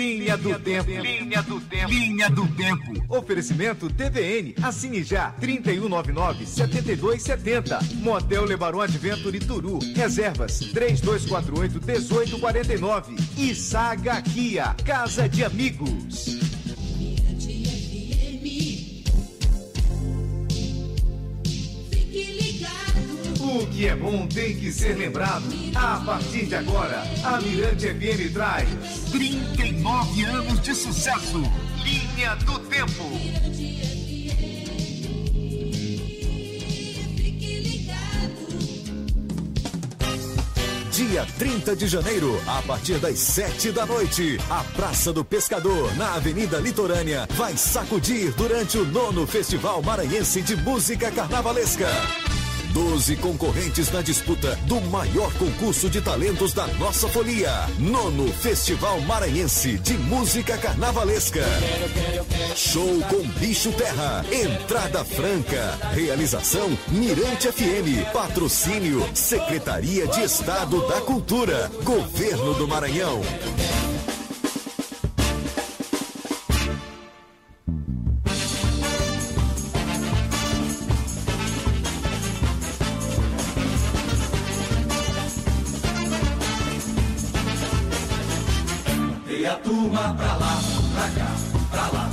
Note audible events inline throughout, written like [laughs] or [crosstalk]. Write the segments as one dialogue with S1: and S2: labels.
S1: Linha do Tempo. Linha do Tempo. Linha do Tempo. Oferecimento TVN. Assine já. 3199-7270. Motel Lebaron Adventure Turu. Reservas 3248-1849. E Saga Kia. Casa de Amigos. O que é bom tem que ser lembrado. A partir de agora, a Mirante FM traz 39 anos de sucesso. Linha do Tempo.
S2: Dia 30 de janeiro, a partir das 7 da noite, a Praça do Pescador, na Avenida Litorânea, vai sacudir durante o nono Festival Maranhense de Música Carnavalesca. Doze concorrentes na disputa do maior concurso de talentos da nossa folia. Nono Festival Maranhense de Música Carnavalesca. Show com Bicho Terra. Entrada franca. Realização Mirante FM. Patrocínio Secretaria de Estado da Cultura. Governo do Maranhão.
S3: A turma pra lá, pra cá, pra lá.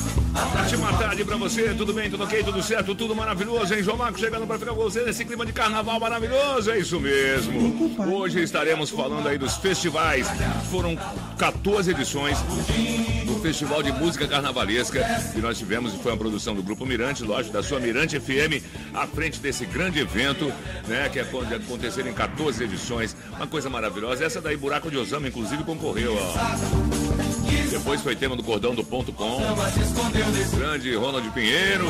S4: Ótima tarde pra você, tudo bem, tudo ok, tudo certo, tudo maravilhoso, hein? João Marcos chegando pra ficar com você nesse clima de carnaval maravilhoso, é isso mesmo. Hoje estaremos falando aí dos festivais. Foram 14 edições do Festival de Música Carnavalesca que nós tivemos e foi uma produção do Grupo Mirante, lógico, da sua Mirante FM, à frente desse grande evento, né? Que pode acontecer em 14 edições. Uma coisa maravilhosa. Essa daí, Buraco de Osama, inclusive, concorreu, ó. Depois foi tema do Cordão do Ponto Com. Grande Ronald Pinheiro.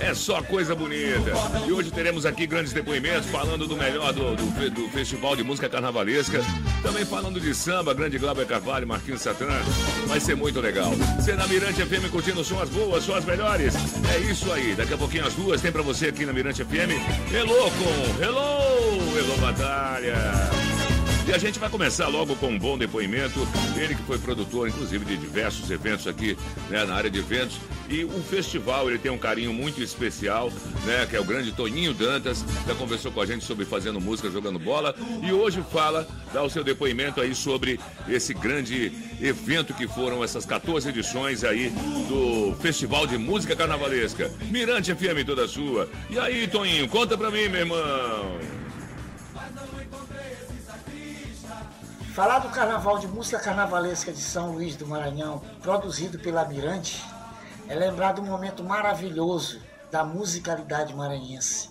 S4: É só coisa bonita. E hoje teremos aqui grandes depoimentos falando do melhor do, do, do Festival de Música Carnavalesca. Também falando de samba, grande Glauber Carvalho, Marquinhos Satran. Vai ser muito legal. Você na Mirante FM curtindo só as boas, só as melhores. É isso aí. Daqui a pouquinho as duas tem pra você aqui na Mirante FM. Hello com Hello! Hello Batalha! E a gente vai começar logo com um bom depoimento. Ele que foi produtor, inclusive, de diversos eventos aqui né, na área de eventos. E o festival, ele tem um carinho muito especial, né? Que é o grande Toninho Dantas. Já conversou com a gente sobre fazendo música, jogando bola. E hoje fala, dá o seu depoimento aí sobre esse grande evento que foram essas 14 edições aí do Festival de Música Carnavalesca. Mirante FM toda sua. E aí, Toninho, conta pra mim, meu irmão.
S5: Falar do Carnaval de Música Carnavalesca de São Luís do Maranhão, produzido pela Mirante, é lembrar um momento maravilhoso da musicalidade maranhense,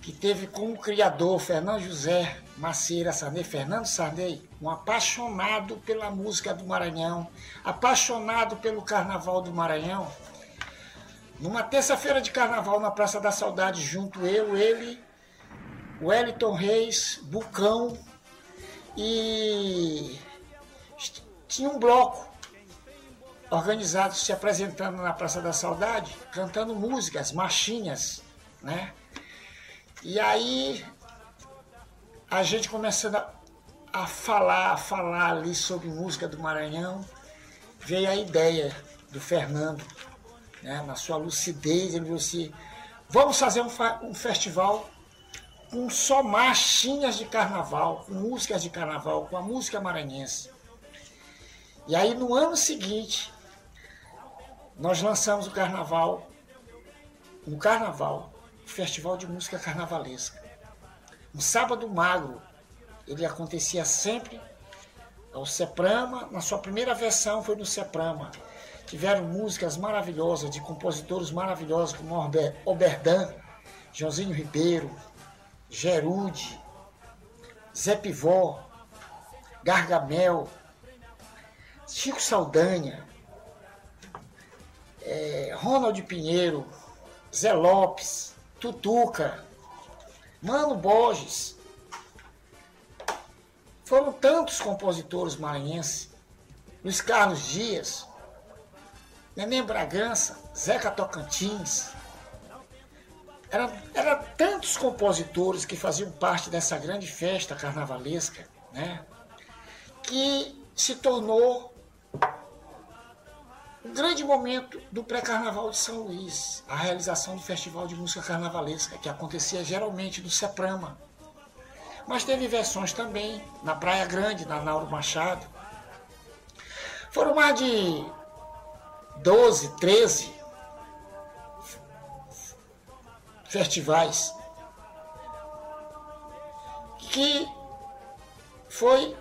S5: que teve como criador Fernando José Maceira Sarney, Fernando Sarney, um apaixonado pela música do Maranhão, apaixonado pelo Carnaval do Maranhão. Numa terça-feira de carnaval na Praça da Saudade, junto eu, ele, Wellington Reis, Bucão, e tinha um bloco organizado se apresentando na Praça da Saudade, cantando músicas, marchinhas, né? E aí a gente começando a, a falar, a falar ali sobre música do Maranhão, veio a ideia do Fernando, né? Na sua lucidez, ele disse vamos fazer um, um festival com só marchinhas de carnaval, com músicas de carnaval, com a música maranhense. E aí no ano seguinte, nós lançamos o carnaval, um carnaval, um festival de música carnavalesca. Um sábado magro, ele acontecia sempre ao Seprama, na sua primeira versão foi no Seprama. Tiveram músicas maravilhosas, de compositores maravilhosos como Ober- Oberdan, Joãozinho Ribeiro, Gerude, Zé Pivó, Gargamel, Chico Saldanha, eh, Ronald Pinheiro, Zé Lopes, Tutuca, Mano Borges. Foram tantos compositores maranhenses, Luiz Carlos Dias, Neném Bragança, Zeca Tocantins, era, era tantos compositores que faziam parte dessa grande festa carnavalesca, né? Que se tornou um grande momento do pré-carnaval de São Luís, a realização do Festival de Música Carnavalesca, que acontecia geralmente no Seprama. Mas teve versões também na Praia Grande, na Nauro Machado. Foram mais de 12, 13 festivais que foi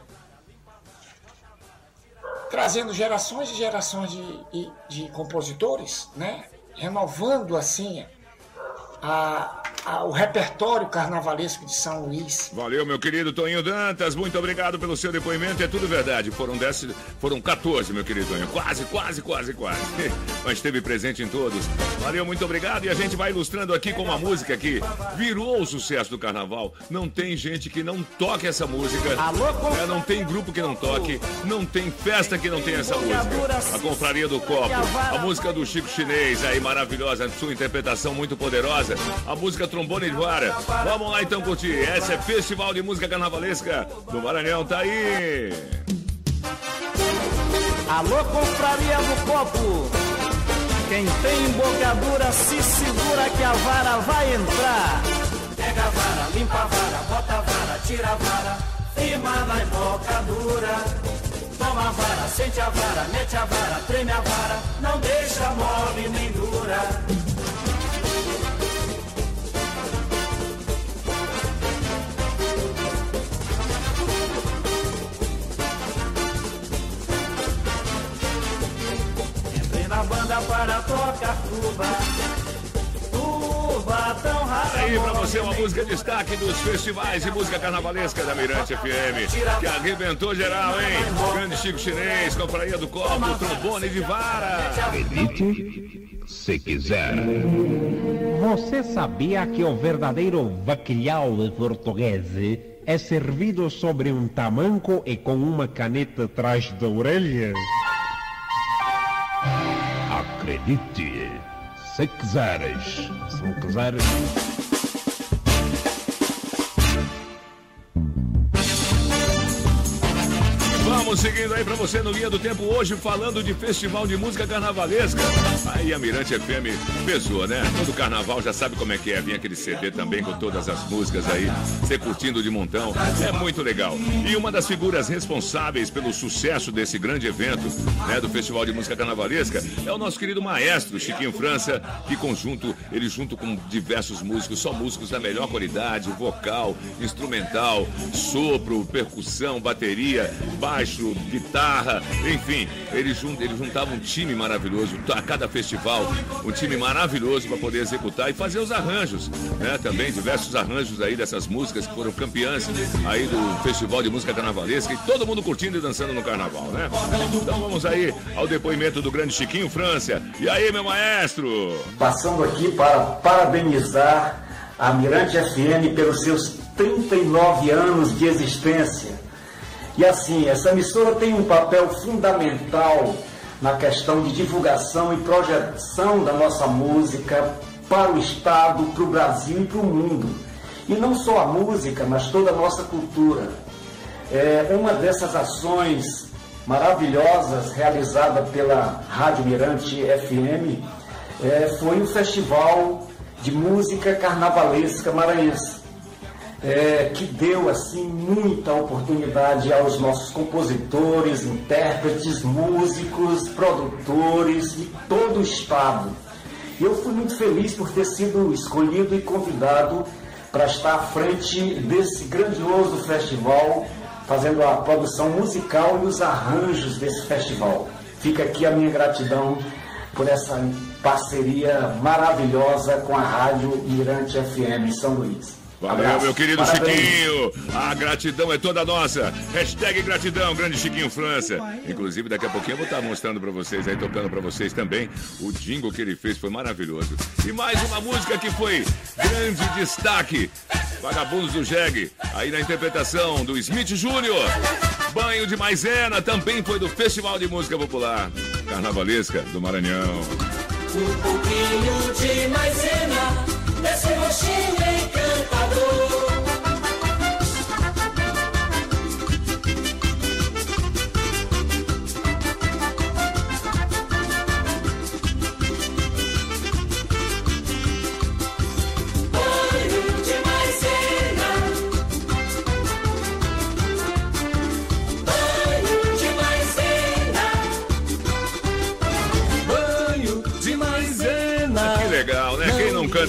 S5: trazendo gerações e gerações de, de, de compositores, né? renovando assim a, o repertório carnavalesco de São Luís.
S4: Valeu, meu querido Toninho Dantas, muito obrigado pelo seu depoimento, é tudo verdade. Foram 10, foram 14, meu querido Toninho. Quase, quase, quase, quase. [laughs] Mas esteve presente em todos. Valeu, muito obrigado. E a gente vai ilustrando aqui com uma música que virou o sucesso do carnaval. Não tem gente que não toque essa música. É, não tem grupo que não toque. Não tem festa que não tenha essa música. A Confraria do Copo. A música do Chico Chinês aí, maravilhosa. Sua interpretação muito poderosa. A música Trombone de Vara. Vamos lá então curtir. Essa é Festival de Música Carnavalesca do Maranhão. Tá aí.
S6: Alô, Confraria do Copo. Quem tem embocadura se segura que a vara vai entrar.
S3: Pega a vara, limpa a vara, bota a vara, tira a vara, firma na embocadura. Toma a vara, sente a vara, mete a vara, treme a vara, não deixa mole nem dura. Para tocar tuba. Tuba tão rara.
S4: Aí pra você uma música de destaque dos festivais de música carnavalesca da Mirante FM. Que arrebentou geral, hein? Grande Chico Chinês, Companhia do Copo, Trombone de Vara.
S7: Acredite se quiser.
S8: Você sabia que o verdadeiro bacalhau português é servido sobre um tamanco e com uma caneta atrás da orelha?
S7: Acredite, se quiseres.
S8: Se não quiseres.
S4: Vamos seguindo aí pra você no Linha do Tempo hoje, falando de Festival de Música Carnavalesca. Aí a Mirante FM pesou, né? Todo carnaval já sabe como é que é. Vem aquele CD também com todas as músicas aí, você curtindo de montão. É muito legal. E uma das figuras responsáveis pelo sucesso desse grande evento, né, do Festival de Música Carnavalesca, é o nosso querido maestro Chiquinho França, que conjunto, ele junto com diversos músicos, só músicos da melhor qualidade, vocal, instrumental, sopro, percussão, bateria, baixo, guitarra, enfim, ele, jun, ele juntava um time maravilhoso a cada festival, um time maravilhoso para poder executar e fazer os arranjos, né? Também diversos arranjos aí dessas músicas que foram campeãs aí do Festival de Música Carnavalesca e todo mundo curtindo e dançando no carnaval, né? Então vamos aí ao depoimento do grande Chiquinho França. E aí, meu maestro?
S9: Passando aqui para parabenizar a Mirante FM pelos seus 39 anos de existência. E assim, essa emissora tem um papel fundamental na questão de divulgação e projeção da nossa música para o Estado, para o Brasil e para o mundo. E não só a música, mas toda a nossa cultura. É, uma dessas ações maravilhosas realizada pela Rádio Mirante FM é, foi o Festival de Música Carnavalesca Maranhense é, que deu assim muita oportunidade aos nossos compositores, intérpretes, músicos, produtores de todo o estado. Eu fui muito feliz por ter sido escolhido e convidado para estar à frente desse grandioso festival, fazendo a produção musical e os arranjos desse festival. Fica aqui a minha gratidão por essa parceria maravilhosa com a Rádio Mirante FM São Luís.
S4: Valeu,
S9: Abraço.
S4: meu querido
S9: Parabéns.
S4: Chiquinho. A gratidão é toda nossa. Hashtag gratidão, grande Chiquinho França. Inclusive, daqui a pouquinho eu vou estar mostrando pra vocês aí, tocando pra vocês também. O jingle que ele fez foi maravilhoso. E mais uma música que foi grande destaque. Vagabundos do Jeg, aí na interpretação do Smith Júnior. Banho de Maisena também foi do Festival de Música Popular Carnavalesca do Maranhão.
S3: Um pouquinho de maisena, desse rostinho encantador.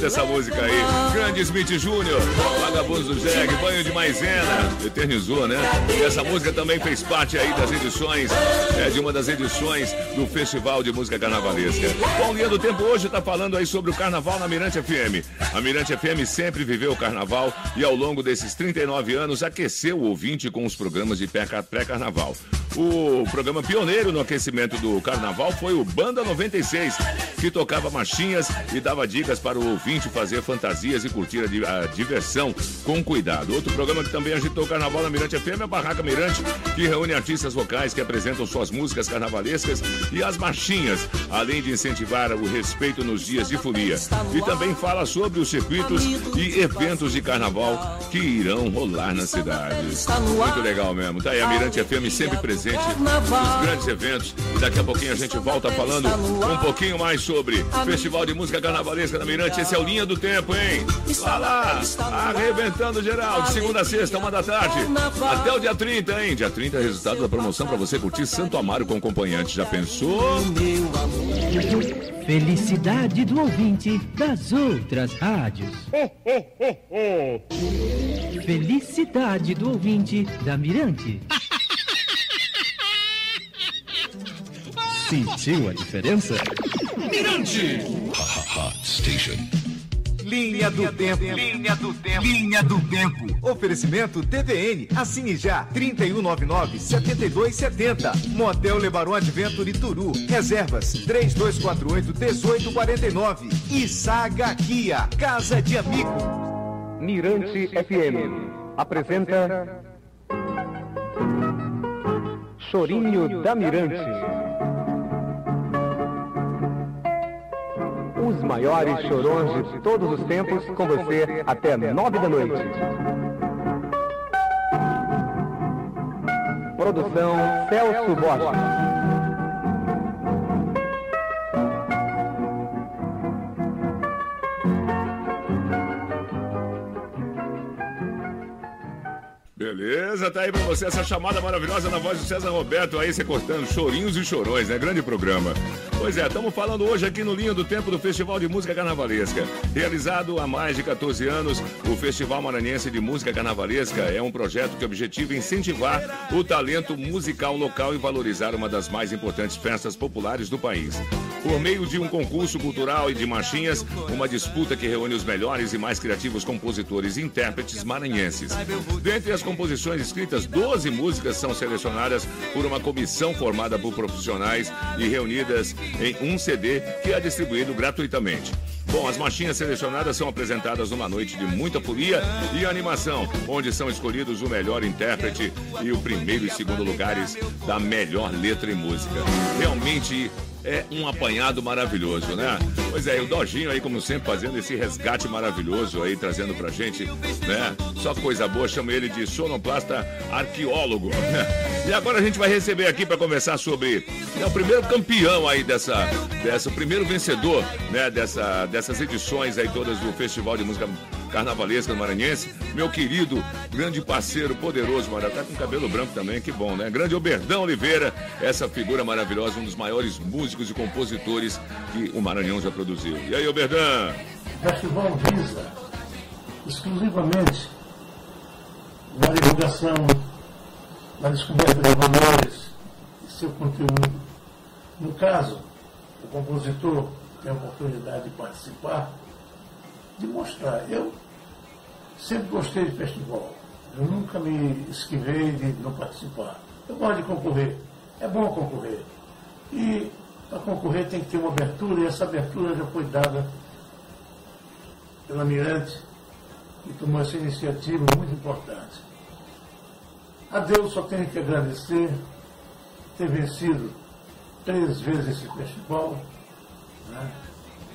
S4: Essa música aí. Grande Smith Júnior, Vagabundos do Jeg, Banho de Maisena, eternizou, né? E essa música também fez parte aí das edições, é, de uma das edições do Festival de Música Carnavalesca. Bom, Linha do Tempo hoje está falando aí sobre o Carnaval na Mirante FM. A Mirante FM sempre viveu o Carnaval e ao longo desses 39 anos aqueceu o ouvinte com os programas de pré-Carnaval. O programa pioneiro no aquecimento do Carnaval foi o Banda 96, que tocava marchinhas e dava dicas para o ouvinte fazer fantasias e curtir a, diversão com cuidado. Outro programa que também agitou o Carnaval na Mirante FM é a Barraca Mirante, que reúne artistas vocais que apresentam suas músicas carnavalescas e as marchinhas, além de incentivar o respeito nos dias de folia. E também fala sobre os circuitos e eventos de carnaval que irão rolar na cidade. Muito legal mesmo. Tá aí a Mirante FM sempre presente nos grandes eventos. E daqui a pouquinho a gente volta falando um pouquinho mais sobre Festival de Música Carnavalesca da Mirante. Esse é o Linha do Tempo, hein? Vai lá, arrebentando geral, de segunda a sexta, uma da tarde, até o dia 30, hein? Dia 30 é resultado da promoção para você curtir Santo Amaro com acompanhante. Já pensou?
S10: Felicidade do ouvinte das outras rádios. Felicidade do ouvinte da Mirante. [laughs] Sentiu a diferença?
S1: Mirante!
S7: Station.
S1: Linha do Tempo. Linha do Tempo. Linha do Tempo. Oferecimento TVN. Assine já. 3199-7270. Motel Lebaron Adventure Turu. Reservas. 3248-1849. E Saga Kia. Casa de Amigo.
S11: Mirante FM. Apresenta. Chorinho da Mirante. Os maiores chorões de todos os tempos com você até nove da noite. Produção Celso Borges.
S4: Beleza, tá aí pra você essa chamada maravilhosa na voz do César Roberto, aí você cortando chorinhos e chorões, né? Grande programa. Pois é, estamos falando hoje aqui no Linha do Tempo do Festival de Música Carnavalesca. Realizado há mais de 14 anos, o Festival Maranhense de Música Carnavalesca é um projeto que objetiva incentivar o talento musical local e valorizar uma das mais importantes festas populares do país. Por meio de um concurso cultural e de marchinhas, uma disputa que reúne os melhores e mais criativos compositores e intérpretes maranhenses. Dentre as composições escritas, 12 músicas são selecionadas por uma comissão formada por profissionais e reunidas em um CD que é distribuído gratuitamente. Bom, as marchinhas selecionadas são apresentadas numa noite de muita folia e animação, onde são escolhidos o melhor intérprete e o primeiro e segundo lugares da melhor letra e música. Realmente é um apanhado maravilhoso, né? Pois é, o Dojinho aí, como sempre, fazendo esse resgate maravilhoso aí, trazendo pra gente, né? Só coisa boa, chama ele de sonoplasta arqueólogo. [laughs] E agora a gente vai receber aqui para conversar sobre é o primeiro campeão aí dessa, dessa, o primeiro vencedor, né? Dessa, dessas edições aí todas do Festival de Música Carnavalesca do Maranhense, meu querido, grande parceiro, poderoso, mano, tá com cabelo branco também, que bom, né? Grande Oberdão Oliveira, essa figura maravilhosa, um dos maiores músicos e compositores que o Maranhão já produziu. E aí, Oberdão?
S12: Festival visa exclusivamente na divulgação, na descoberta de valores e seu conteúdo. No caso, o compositor tem a oportunidade de participar, de mostrar. Eu sempre gostei de festival. Eu nunca me esquivei de não participar. Eu gosto de concorrer. É bom concorrer. E para concorrer tem que ter uma abertura, e essa abertura já foi dada pela Mirante, que tomou essa iniciativa muito importante. A Deus só tenho que agradecer ter vencido três vezes esse festival. Né?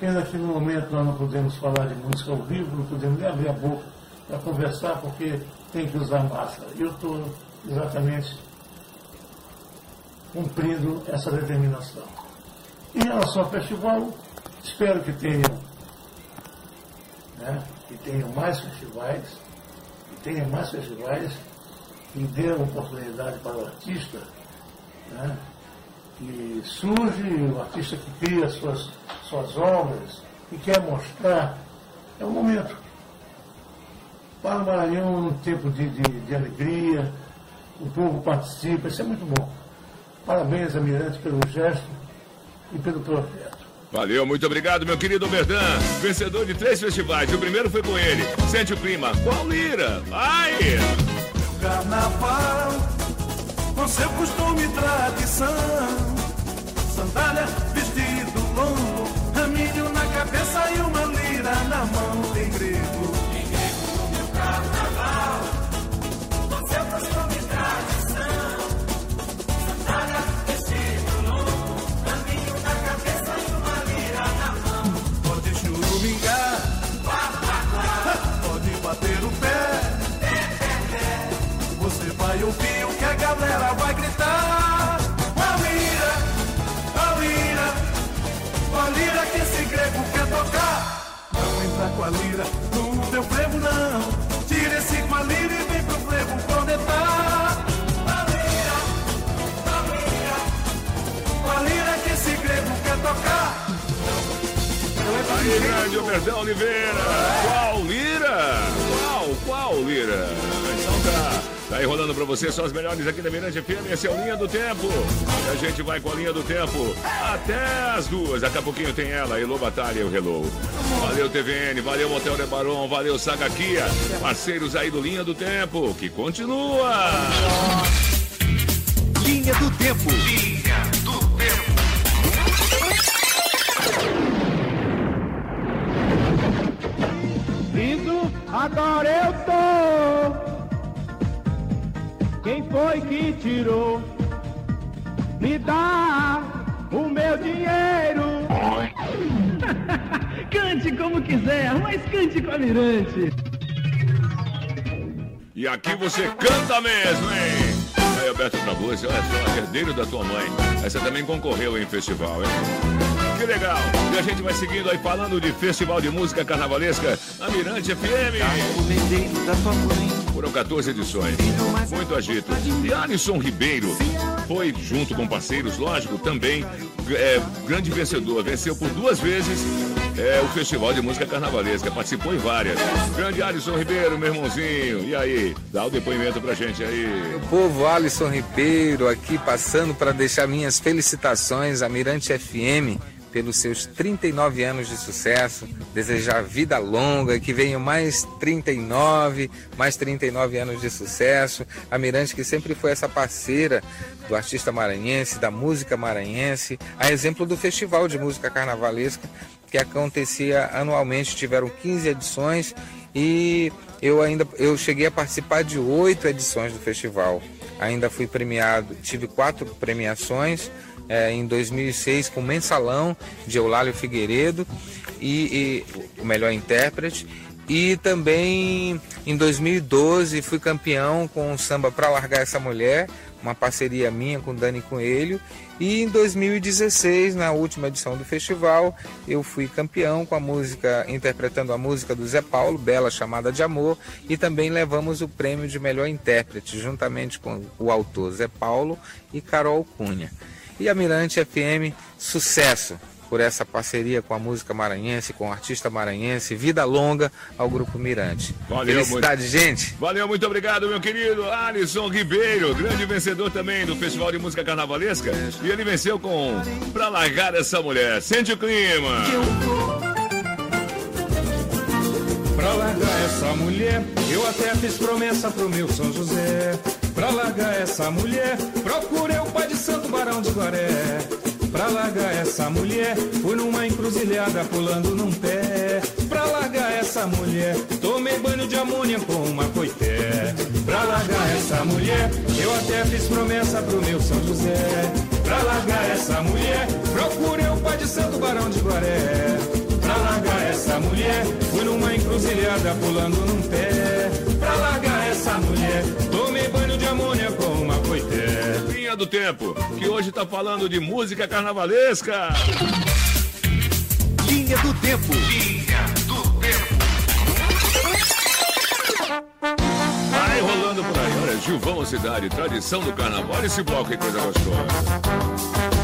S12: Pena que no momento nós não podemos falar de música ao vivo, não podemos nem abrir a boca para conversar, porque tem que usar máscara. Eu estou exatamente cumprindo essa determinação. Em relação ao festival, espero que tenham, né, que tenham mais festivais, que tenham mais festivais, que dê oportunidade para o artista, né, que surge, o artista que cria suas, suas obras e quer mostrar É um momento para o Maranhão num tempo de, de, de alegria, o povo participa, isso é muito bom. Parabéns, Almirante, pelo gesto e pelo projeto.
S4: Valeu, muito obrigado, meu querido Berdan. Vencedor de três festivais. O primeiro foi com ele. Sente o clima. Qual lira? Vai!
S3: Carnaval, com seu costume e tradição. Sandália, que a galera vai gritar. Alira, Alira, Alira que esse grego quer tocar. Não entra com a lira no teu frevo, não. Tira esse com a lira e vem pro frevo condenar. Alira, Alira, Alira que esse grego quer tocar.
S4: Aí, grande o Berdan Oliveira. Qual lira? Qual, qual lira? Então tá. Tá aí rolando pra você só as melhores aqui da Mirante FM. Esse é o Linha do Tempo. E a gente vai com a Linha do Tempo até as duas. Daqui a pouquinho tem ela, Elô Batalha e o Hello. Valeu, TVN. Valeu, Motel de Baron. Valeu, Saga Kia. Parceiros aí do Linha do Tempo, que continua.
S1: Linha do Tempo. Linha do Tempo.
S13: Lindo, agora eu tô. Quem foi que tirou? Me dá o meu dinheiro. [laughs]
S10: Cante como quiser, mas cante com a Mirante.
S4: E aqui você canta mesmo, hein? Aí, Alberto pra você, olha só, herdeiro da tua mãe. Essa também concorreu em festival, hein? Que legal! E a gente vai seguindo aí falando de festival de música carnavalesca na Mirante FM. Foram 14 edições, muito agito. E Alisson Ribeiro foi, junto com parceiros, lógico, também é, grande vencedor. Venceu por duas vezes é, o Festival de Música Carnavalesca, participou em várias. Grande Alisson Ribeiro, meu irmãozinho. E aí, dá o depoimento pra gente aí.
S14: Meu povo, Alisson Ribeiro aqui passando para deixar minhas felicitações à Mirante FM pelos seus 39 anos de sucesso, desejar vida longa, que venham mais 39, mais 39 anos de sucesso. A Mirante que sempre foi essa parceira do artista maranhense, da música maranhense, a exemplo do Festival de Música Carnavalesca que acontecia anualmente, tiveram 15 edições e eu ainda eu cheguei a participar de oito edições do festival. Ainda fui premiado, tive quatro premiações é, em 2006 com Mensalão de Eulálio Figueiredo e, e o melhor intérprete. E também em 2012 fui campeão com o samba Pra Largar Essa Mulher, uma parceria minha com Dani Coelho. E em 2016, na última edição do festival, eu fui campeão com a música, interpretando a música do Zé Paulo, Bela Chamada de Amor, e também levamos o prêmio de melhor intérprete, juntamente com o autor Zé Paulo e Carol Cunha. E a Mirante FM, sucesso por essa parceria com a música maranhense, com o artista maranhense. Vida longa ao Grupo Mirante.
S4: Valeu
S14: Felicidade,
S4: muito.
S14: gente.
S4: Valeu, muito obrigado, meu querido Alisson Ribeiro, grande vencedor também do Festival de Música Carnavalesca. E ele venceu com Pra Largar Essa Mulher. Sente o clima.
S15: Pra largar essa mulher, eu até fiz promessa pro meu São José. Pra largar essa mulher, procurei o pai de Santo Barão de Guaré. Pra largar essa mulher, fui numa encruzilhada pulando num pé. Pra largar essa mulher, tomei banho de amônia com uma coité. Pra largar essa mulher, eu até fiz promessa pro meu São José. Pra largar essa mulher, procurei o pai de Santo Barão de Guaré. Pra largar essa mulher, fui numa encruzilhada pulando num pé. Pra largar essa mulher, tomei banho de amônia com uma coité.
S4: Linha do Tempo, que hoje tá falando de música carnavalesca.
S1: Linha do Tempo. Linha do Tempo.
S4: Vai rolando por aí. Olha, Gilvão Cidade, tradição do carnaval. Esse bloco, que coisa gostosa.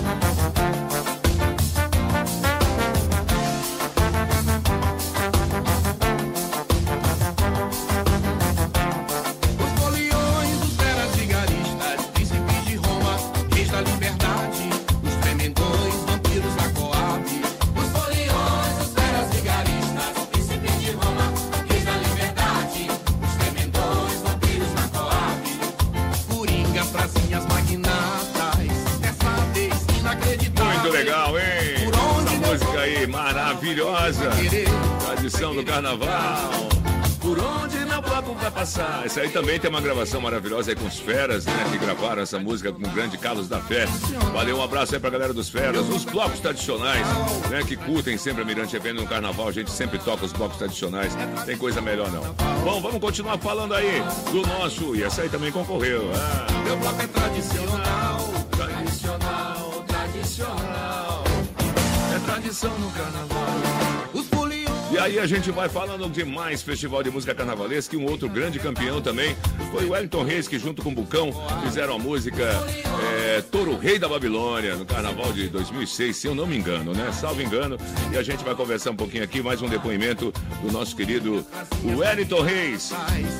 S4: Essa aí também tem uma gravação maravilhosa aí com os Feras, né? Que gravaram essa música com o grande Carlos da Fé. Valeu, um abraço aí pra galera dos Feras. Os blocos tradicionais, né? Que curtem sempre a Mirante FM no carnaval. A gente sempre toca os blocos tradicionais. Tem coisa melhor não. Bom, vamos continuar falando aí do nosso. E essa aí também concorreu. Ah, meu bloco é tradicional, tradicional, tradicional. É tradição no carnaval. E aí a gente vai falando de mais festival de música carnavalesca e um outro grande campeão também foi o Wellington Reis, que junto com o Bucão fizeram a música é, Rei da Babilônia, no carnaval de 2006, se eu não me engano, né? Salvo engano. E a gente vai conversar um pouquinho aqui, mais um depoimento do nosso querido Wellington Reis,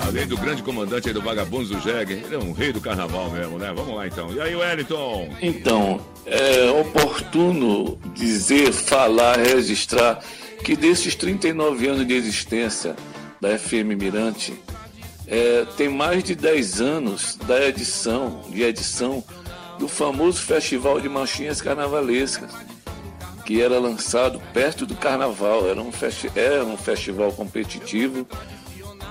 S4: além do grande comandante do Vagabundos do Jeg. Ele é um rei do carnaval mesmo, né? Vamos lá então. E aí, Wellington?
S16: Então, é oportuno dizer, falar, registrar que desses 39 anos de existência da FM Mirante, é, tem mais de 10 anos da edição, de edição do famoso Festival de Marchinhas Carnavalescas, que era lançado perto do Carnaval. Era um, festi era um festival competitivo,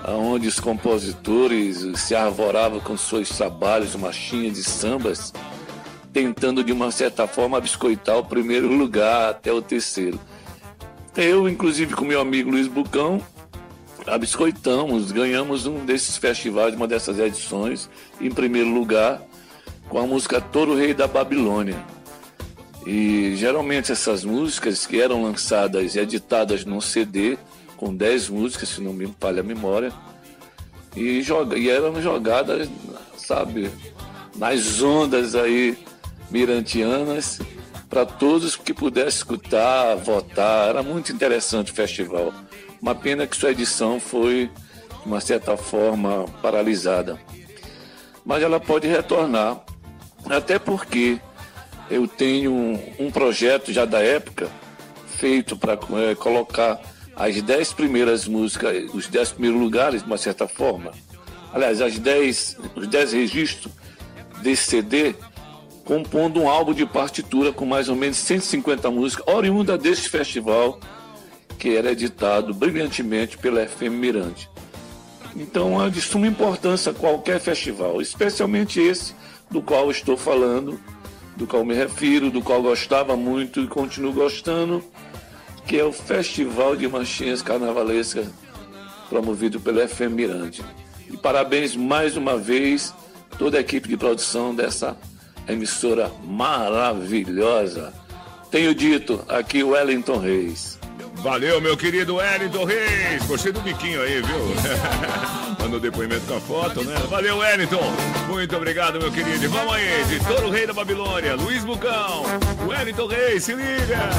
S16: onde os compositores se arvoravam com seus trabalhos, marchinhas e sambas, tentando de uma certa forma biscoitar o primeiro lugar até o terceiro. Eu, inclusive, com meu amigo Luiz Bucão, abiscoitamos, ganhamos um desses festivais, uma dessas edições, em primeiro lugar, com a música Toro Rei da Babilônia. E geralmente essas músicas que eram lançadas e editadas num CD, com 10 músicas, se não me falha a memória, e, joga, e eram jogadas, sabe, nas ondas aí mirantianas para todos que pudessem escutar, votar. Era muito interessante o festival. Uma pena que sua edição foi, de uma certa forma, paralisada. Mas ela pode retornar, até porque eu tenho um, projeto já da época feito para é, colocar as dez primeiras músicas, os dez primeiros lugares, de uma certa forma. Aliás, as dez, os dez registros desse CD compondo um álbum de partitura com mais ou menos 150 músicas, oriunda deste festival que era editado brilhantemente pela FM Mirante. Então é de suma importância qualquer festival, especialmente esse do qual estou falando, do qual me refiro, do qual gostava muito e continuo gostando, que é o Festival de Manchinhas Carnavalescas promovido pela FM Mirante. E parabéns mais uma vez toda a equipe de produção dessa emissora maravilhosa. Tenho dito aqui Wellington Reis.
S4: Valeu, meu querido Wellington Reis. Gostei do biquinho aí, viu? [laughs] Mandou depoimento com a foto, né? Valeu, Wellington. Muito obrigado, meu querido. Vamos aí, de Touro Rei da Babilônia, Luiz Bucão, Wellington Reis, se liga.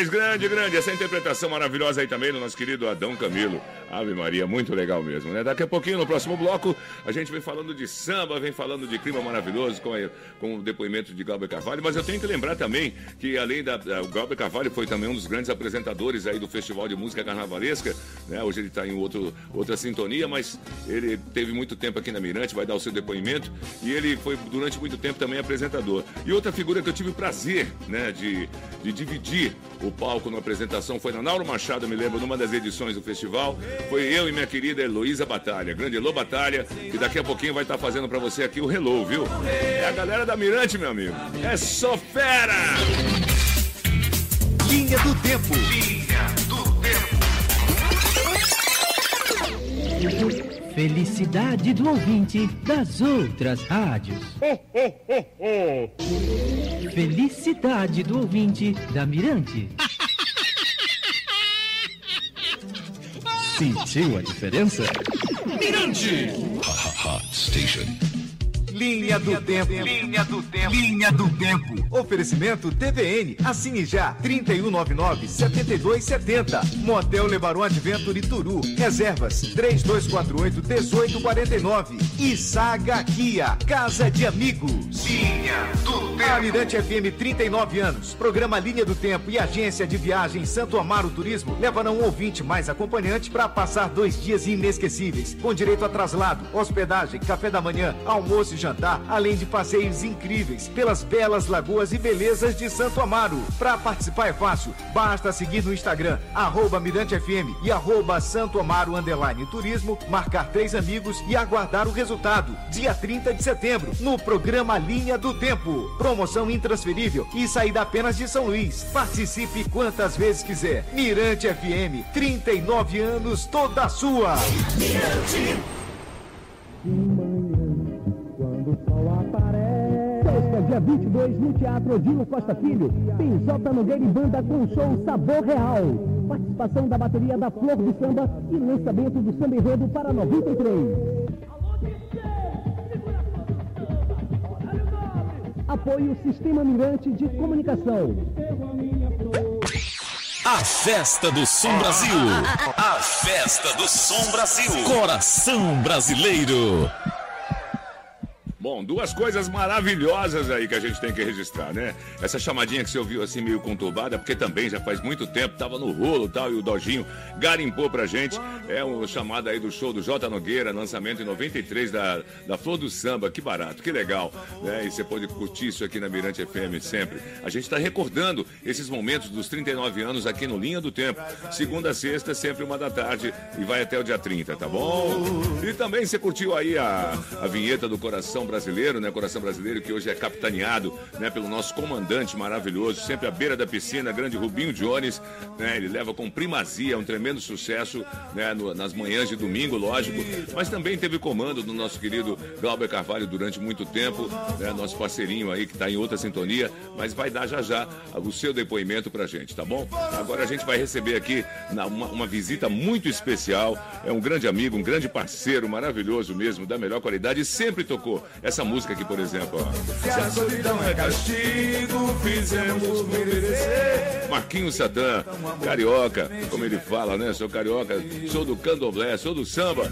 S4: Parabéns, grande, grande. Essa interpretação maravilhosa aí também do nosso querido Adão Camilo. Ave Maria, muito legal mesmo, né? Daqui a pouquinho, no próximo bloco, a gente vem falando de samba, vem falando de clima maravilhoso com, com o depoimento de Glauber Carvalho. Mas eu tenho que lembrar também que, além da. da- O Glauber Carvalho foi também um dos grandes apresentadores aí do Festival de Música Carnavalesca, né? Hoje ele está em outro, outra sintonia, mas ele teve muito tempo aqui na Mirante, vai dar o seu depoimento. E ele foi durante muito tempo também apresentador. E outra figura que eu tive o prazer, né, de, de dividir O palco na apresentação foi na Nauro Machado, me lembro, numa das edições do festival. Foi eu e minha querida Heloísa Batalha, grande Elô Batalha, que daqui a pouquinho vai estar fazendo para você aqui o Hello, viu? É a galera da Mirante, meu amigo. É só fera!
S1: Linha do Tempo. Linha do
S10: Felicidade do ouvinte das outras rádios. Felicidade do ouvinte da Mirante. Sentiu a diferença?
S1: Mirante.
S7: Hot Station.
S1: Linha do Tempo. Linha do Tempo. Linha do Tempo. Oferecimento TVN. Assine já. 3199-7270. Motel Lebaron Adventure Turu. Reservas. 3248-1849. E Saga Kia. Casa de Amigos. Linha do Tempo. Almirante FM 39 anos. Programa Linha do Tempo e Agência de Viagem Santo Amaro Turismo levarão um ouvinte mais acompanhante para passar dois dias inesquecíveis. Com direito a traslado, hospedagem, café da manhã, almoço e jantar jantar, além de passeios incríveis pelas belas lagoas e belezas de Santo Amaro. Para participar é fácil, basta seguir no Instagram, arroba e arroba Santo Amaro Underline Turismo, marcar três amigos e aguardar o resultado. Dia 30 de setembro, no programa Linha do Tempo. Promoção intransferível e saída apenas de São Luís. Participe quantas vezes quiser. Mirante FM, 39 anos, toda sua. Mirante.
S17: Sexta, dia 22, no Teatro Odilo Costa Filho, tem Jota Nogueira e Banda com show Sabor Real. Participação da bateria da Flor do Samba e lançamento do Samba Enredo para 93. Apoio Sistema Mirante de Comunicação.
S2: A festa do Som Brasil. A festa do Som Brasil. Coração brasileiro.
S4: Bom, duas coisas maravilhosas aí que a gente tem que registrar, né? Essa chamadinha que você ouviu assim meio conturbada, porque também já faz muito tempo, tava no rolo e tal, e o Dojinho garimpou pra gente. É uma chamada aí do show do J Nogueira, lançamento em 93 da, da Flor do Samba, que barato, que legal, né? E você pode curtir isso aqui na Mirante FM sempre. A gente tá recordando esses momentos dos 39 anos aqui no Linha do Tempo. Segunda a sexta, sempre uma da tarde, e vai até o dia 30, tá bom? E também você curtiu aí a, a vinheta do Coração Brasileiro, né? Coração Brasileiro, que hoje é capitaneado né, pelo nosso comandante maravilhoso, sempre à beira da piscina, grande Rubinho Jones. Né? Ele leva com primazia, um tremendo sucesso né, no, nas manhãs de domingo, lógico. Mas também teve comando do nosso querido Glauber Carvalho durante muito tempo, né? Nosso parceirinho aí que está em outra sintonia, mas vai dar já já o seu depoimento pra gente, tá bom? Agora a gente vai receber aqui na, uma, uma visita muito especial. É um grande amigo, um grande parceiro, maravilhoso mesmo, da melhor qualidade sempre tocou essa música aqui, por exemplo, ó.
S3: Se a solidão é castigo, fizemos merecer.
S4: Marquinhos Satã, carioca, como ele fala, né? Sou carioca, sou do candomblé, sou do samba.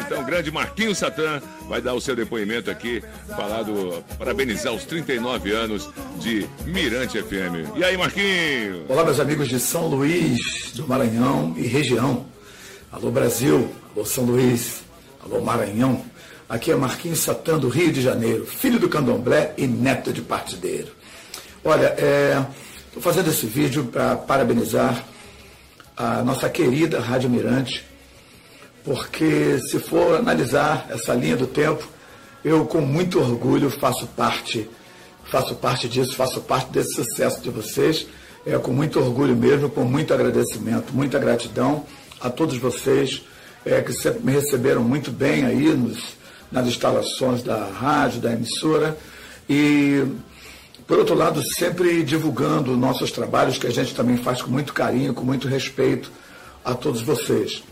S4: Então, grande Marquinhos Satã vai dar o seu depoimento aqui, falar do, parabenizar os 39 anos de Mirante FM. E aí, Marquinhos?
S18: Olá, meus amigos de São Luís, do Maranhão e região. Alô, Brasil. Alô, São Luís. Alô, Maranhão. Aqui é Marquinhos Satã, do Rio de Janeiro, filho do candomblé e neto de partideiro. Olha, estou fazendo esse vídeo para parabenizar a nossa querida Rádio Mirante, porque se for analisar essa linha do tempo, eu com muito orgulho faço parte, faço parte disso, faço parte desse sucesso de vocês. É com muito orgulho mesmo, com muito agradecimento, muita gratidão a todos vocês é, que sempre me receberam muito bem aí nos, nas instalações da rádio, da emissora. E, por outro lado, sempre divulgando nossos trabalhos, que a gente também faz com muito carinho, com muito respeito a todos vocês.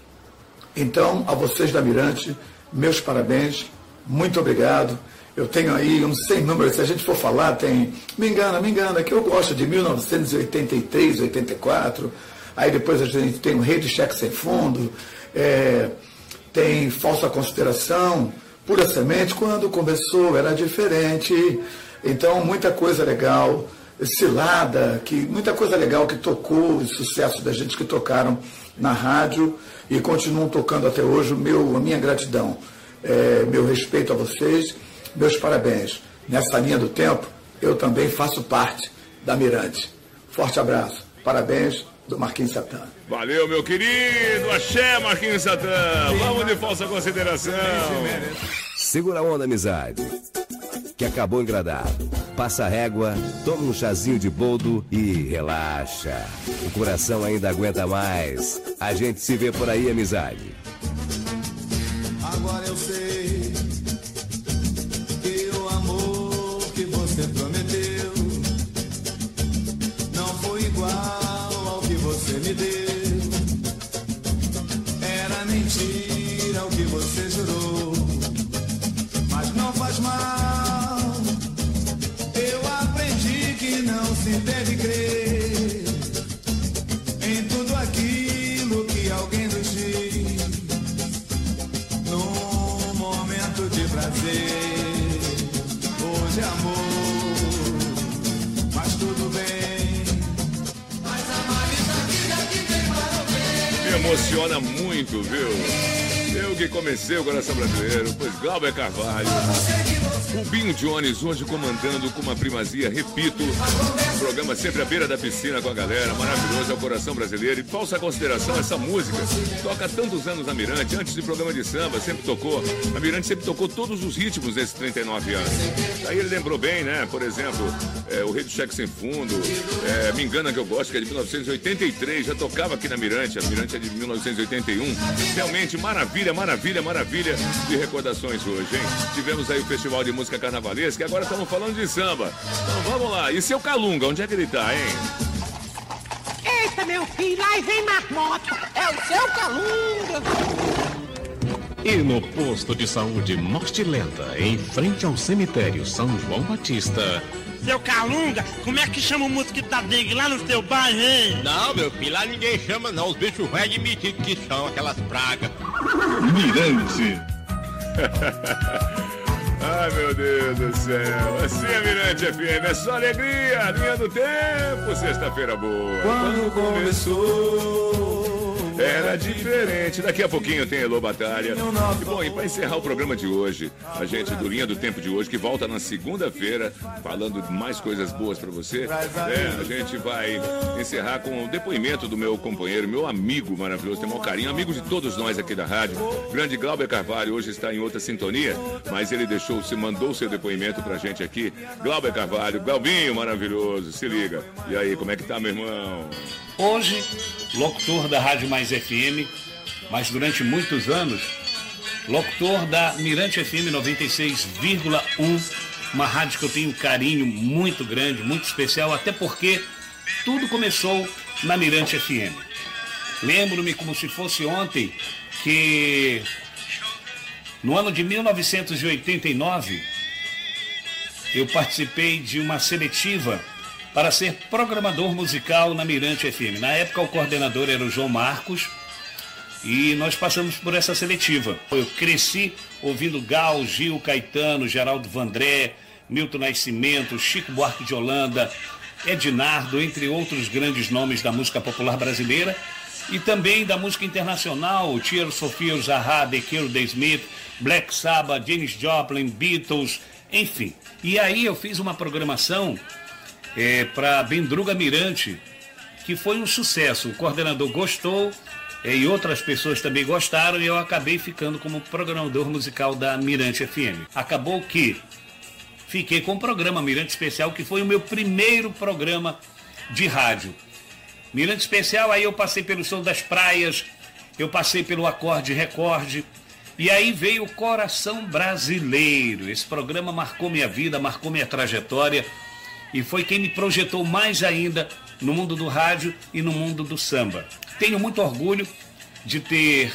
S18: Então, a vocês da Mirante, meus parabéns, muito obrigado. Eu tenho aí uns 100 números, se a gente for falar, tem. Me engana, me engana, que eu gosto de 1983, 84. Aí depois a gente tem o Rei de Cheque Sem Fundo, é, tem Falsa Consideração, Pura Semente, quando começou era diferente. Então, muita coisa legal. Cilada, que, muita coisa legal que tocou, o sucesso da gente que tocaram na rádio e continuam tocando até hoje. Meu, a minha gratidão, é, meu respeito a vocês, meus parabéns. Nessa linha do tempo, eu também faço parte da Mirante. Forte abraço. Parabéns do Marquinhos Satã.
S4: Valeu, meu querido. Axé, Marquinhos Satã. Vamos de falsa consideração.
S19: Segura a onda, amizade. Que acabou engradado. Passa a régua, toma um chazinho de boldo e relaxa. O coração ainda aguenta mais. A gente se vê por aí, amizade.
S20: Agora eu sei mentira o que você jurou,
S4: emociona muito, viu? Eu que comecei o coração brasileiro, pois Glauber Carvalho. Rubinho Jones hoje comandando com uma primazia, repito, programa sempre à beira da piscina com a galera, maravilhoso, é o coração brasileiro. E falsa consideração, essa música toca tantos anos na Mirante, antes de programa de samba, sempre tocou. A Mirante sempre tocou todos os ritmos desses 39 anos. Aí ele lembrou bem, né? Por exemplo, é, o Rei do Cheque Sem Fundo, é, Me Engana Que Eu Gosto, que é de 1983, já tocava aqui na Mirante, a Mirante é de 1981. Realmente, maravilha, maravilha, maravilha de recordações hoje, hein? Tivemos aí o Festival de Música Carnavalesca e agora estamos falando de samba. Então vamos lá. E seu Calunga, onde é que ele tá, hein?
S21: Eita, meu filho, aí vem marmota. É o seu calunga.
S22: E no posto de saúde Morte Lenta, em frente ao cemitério São João Batista,
S21: Seu calunga, como é que chama o mosquito da dengue lá no seu bairro, hein?
S23: Não, meu filho, lá ninguém chama não. Os bichos velhos admitem que são aquelas pragas.
S4: Mirante. [laughs] Ai, meu Deus do céu. Assim é Mirante FM, é só alegria. Linha do tempo, sexta-feira boa.
S20: Quando começou.
S4: Era diferente. Daqui a pouquinho tem Elô Batalha. E bom, e para encerrar o programa de hoje, a gente do Linha do Tempo de hoje, que volta na segunda-feira, falando mais coisas boas para você, né? A gente vai encerrar com o depoimento do meu companheiro, meu amigo maravilhoso, tem maior carinho, amigo de todos nós aqui da rádio. Grande Glauber Carvalho hoje está em outra sintonia, mas ele deixou, se mandou seu depoimento pra gente aqui. Glauber Carvalho, Galvinho maravilhoso, se liga. E aí, como é que tá, meu irmão?
S24: Hoje, locutor da Rádio Mais FM, mas durante muitos anos, locutor da Mirante FM 96,1, uma rádio que eu tenho um carinho muito grande, muito especial, até porque tudo começou na Mirante FM. Lembro-me como se fosse ontem que no ano de 1989 eu participei de uma seletiva para ser programador musical na Mirante FM. Na época o coordenador era o João Marcos e nós passamos por essa seletiva. Eu cresci ouvindo Gal, Gil, Caetano, Geraldo Vandré, Milton Nascimento, Chico Buarque de Holanda, Ednardo, entre outros grandes nomes da música popular brasileira e também da música internacional, Tiero Sofia, The Cure, The Smith, Black Sabbath, Janis Joplin, Beatles, enfim. E aí eu fiz uma programação é, para Bendruga Mirante, que foi um sucesso. O coordenador gostou é, e outras pessoas também gostaram e eu acabei ficando como programador musical da Mirante FM. Acabou que fiquei com o programa Mirante Especial, que foi o meu primeiro programa de rádio. Mirante Especial, aí eu passei pelo Som das Praias, eu passei pelo Acorde Recorde, e aí veio o Coração Brasileiro. Esse programa marcou minha vida, marcou minha trajetória e foi quem me projetou mais ainda no mundo do rádio e no mundo do samba. Tenho muito orgulho de ter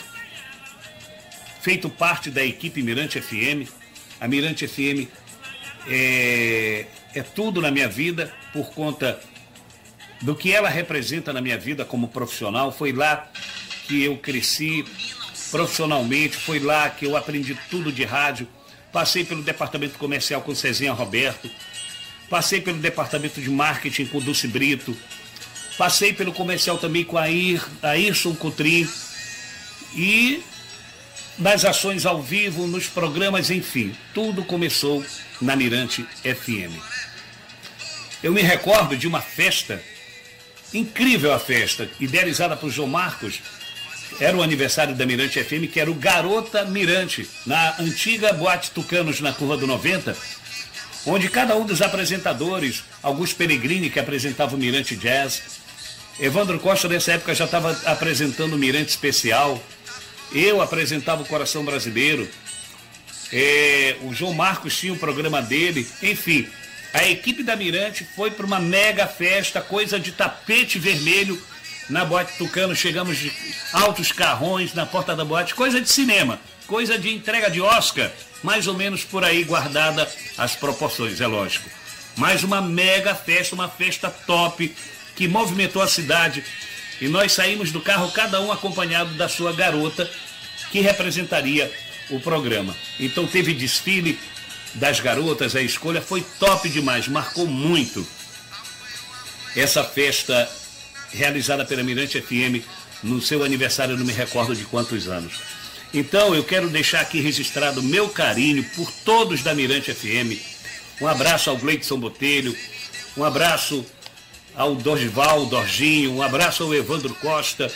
S24: feito parte da equipe Mirante FM. A Mirante FM é, é tudo na minha vida por conta do que ela representa na minha vida como profissional. Foi lá que eu cresci profissionalmente, foi lá que eu aprendi tudo de rádio. Passei pelo departamento comercial com Cezinha Roberto, Passei pelo departamento de marketing com o Dulce Brito. Passei pelo comercial também com a Ayrson Cotrim. E nas ações ao vivo, nos programas, enfim, tudo começou na Mirante FM. Eu me recordo de uma festa Incrível a festa, idealizada por João Marcos. Era o aniversário da Mirante FM, que era o Garota Mirante, na antiga Boate Tucanos, na Curva do 90, onde cada um dos apresentadores, Augusto Peregrini, que apresentava o Mirante Jazz, Evandro Costa, nessa época, já estava apresentando o Mirante Especial, eu apresentava o Coração Brasileiro, é, o João Marcos tinha o programa dele, enfim, a equipe da Mirante foi para uma mega festa, coisa de tapete vermelho na Boate Tucano. Chegamos de altos carrões na porta da boate, coisa de cinema, coisa de entrega de Oscar, mais ou menos por aí guardada as proporções, é lógico. Mas uma mega festa, uma festa top que movimentou a cidade. E nós saímos do carro, cada um acompanhado da sua garota, que representaria o programa. Então teve desfile, das garotas, a escolha foi top demais, marcou muito. Essa festa realizada pela Mirante FM no seu aniversário, não me recordo de quantos anos. Então eu quero deixar aqui registrado meu carinho por todos da Mirante FM. Um abraço ao Gleidson Botelho, um abraço ao Dorival Dorginho, um abraço ao Evandro Costa,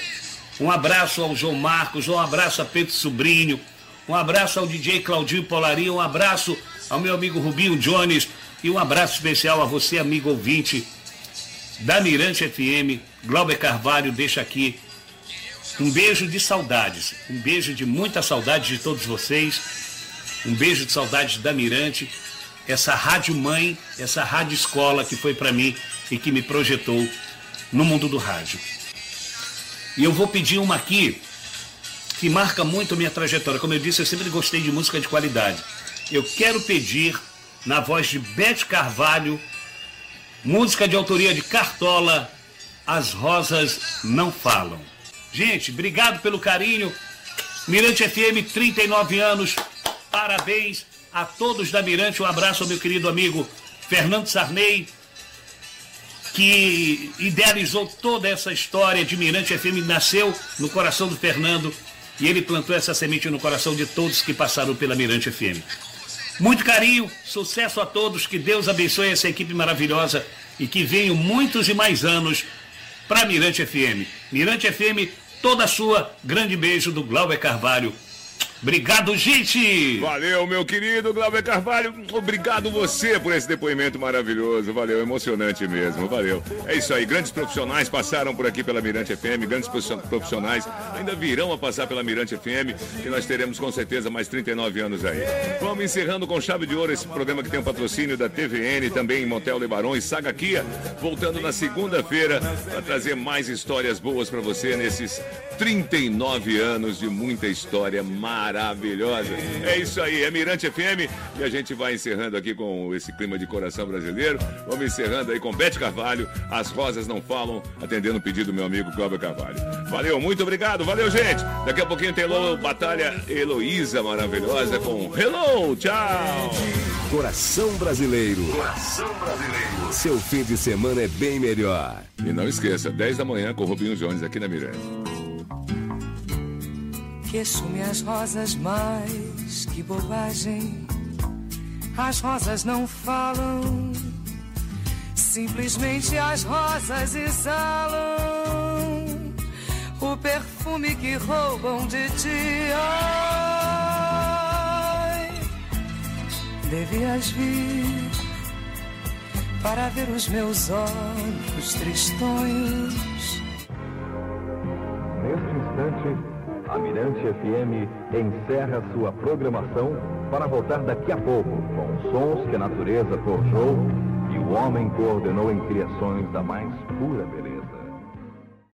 S24: um abraço ao João Marcos, um abraço a Pedro Sobrinho, um abraço ao DJ Claudinho Polaria, um abraço ao meu amigo Rubinho Jones e um abraço especial a você, amigo ouvinte da Mirante FM. Glauber Carvalho deixa aqui um beijo de saudades, um beijo de muita saudade de todos vocês, um beijo de saudades da Mirante, essa rádio mãe, essa rádio escola que foi para mim e que me projetou no mundo do rádio. E eu vou pedir uma aqui que marca muito a minha trajetória. Como eu disse, eu sempre gostei de música de qualidade eu quero pedir, na voz de Bete Carvalho, música de autoria de Cartola, As Rosas Não Falam. Gente, obrigado pelo carinho. Mirante FM, 39 anos. Parabéns a todos da Mirante. Um abraço ao meu querido amigo Fernando Sarney, que idealizou toda essa história de Mirante FM. Nasceu no coração do Fernando e ele plantou essa semente no coração de todos que passaram pela Mirante FM. Muito carinho, sucesso a todos, que Deus abençoe essa equipe maravilhosa e que venham muitos e mais anos para Mirante FM. Mirante FM, toda sua. Grande beijo do Glauber Carvalho Obrigado, gente!
S4: Valeu, meu querido Glauber Carvalho. Obrigado você por esse depoimento maravilhoso. Valeu, emocionante mesmo. Valeu. É isso aí. Grandes profissionais passaram por aqui pela Mirante FM. Grandes profissionais ainda virão a passar pela Mirante FM, que nós teremos com certeza mais 39 anos aí. Vamos encerrando com chave de ouro esse programa que tem o um patrocínio da TVN, também Motel Lebarão e Saga Kia. Voltando na segunda-feira para trazer mais histórias boas para você nesses 39 anos de muita história maravilhosa maravilhosa. É isso aí, é Mirante FM e a gente vai encerrando aqui com esse clima de coração brasileiro. Vamos encerrando aí com Bete Carvalho, As Rosas Não Falam, atendendo o pedido do meu amigo Cláudio Carvalho. Valeu, muito obrigado, valeu gente. Daqui a pouquinho tem Hello, Batalha Heloísa maravilhosa com Hello, tchau.
S19: Coração brasileiro. Coração brasileiro. Seu fim de semana é bem melhor.
S4: E não esqueça, 10 da manhã com o Rubinho Jones aqui na Mirante
S25: que sume as rosas mais que bobagem. As rosas não falam, simplesmente as rosas exalam o perfume que roubam de ti. Ai, devias vir para ver os meus olhos tristonhos.
S11: Neste instante a Mirante FM encerra sua programação para voltar daqui a pouco com sons que a natureza forjou e o homem coordenou em criações da mais pura beleza.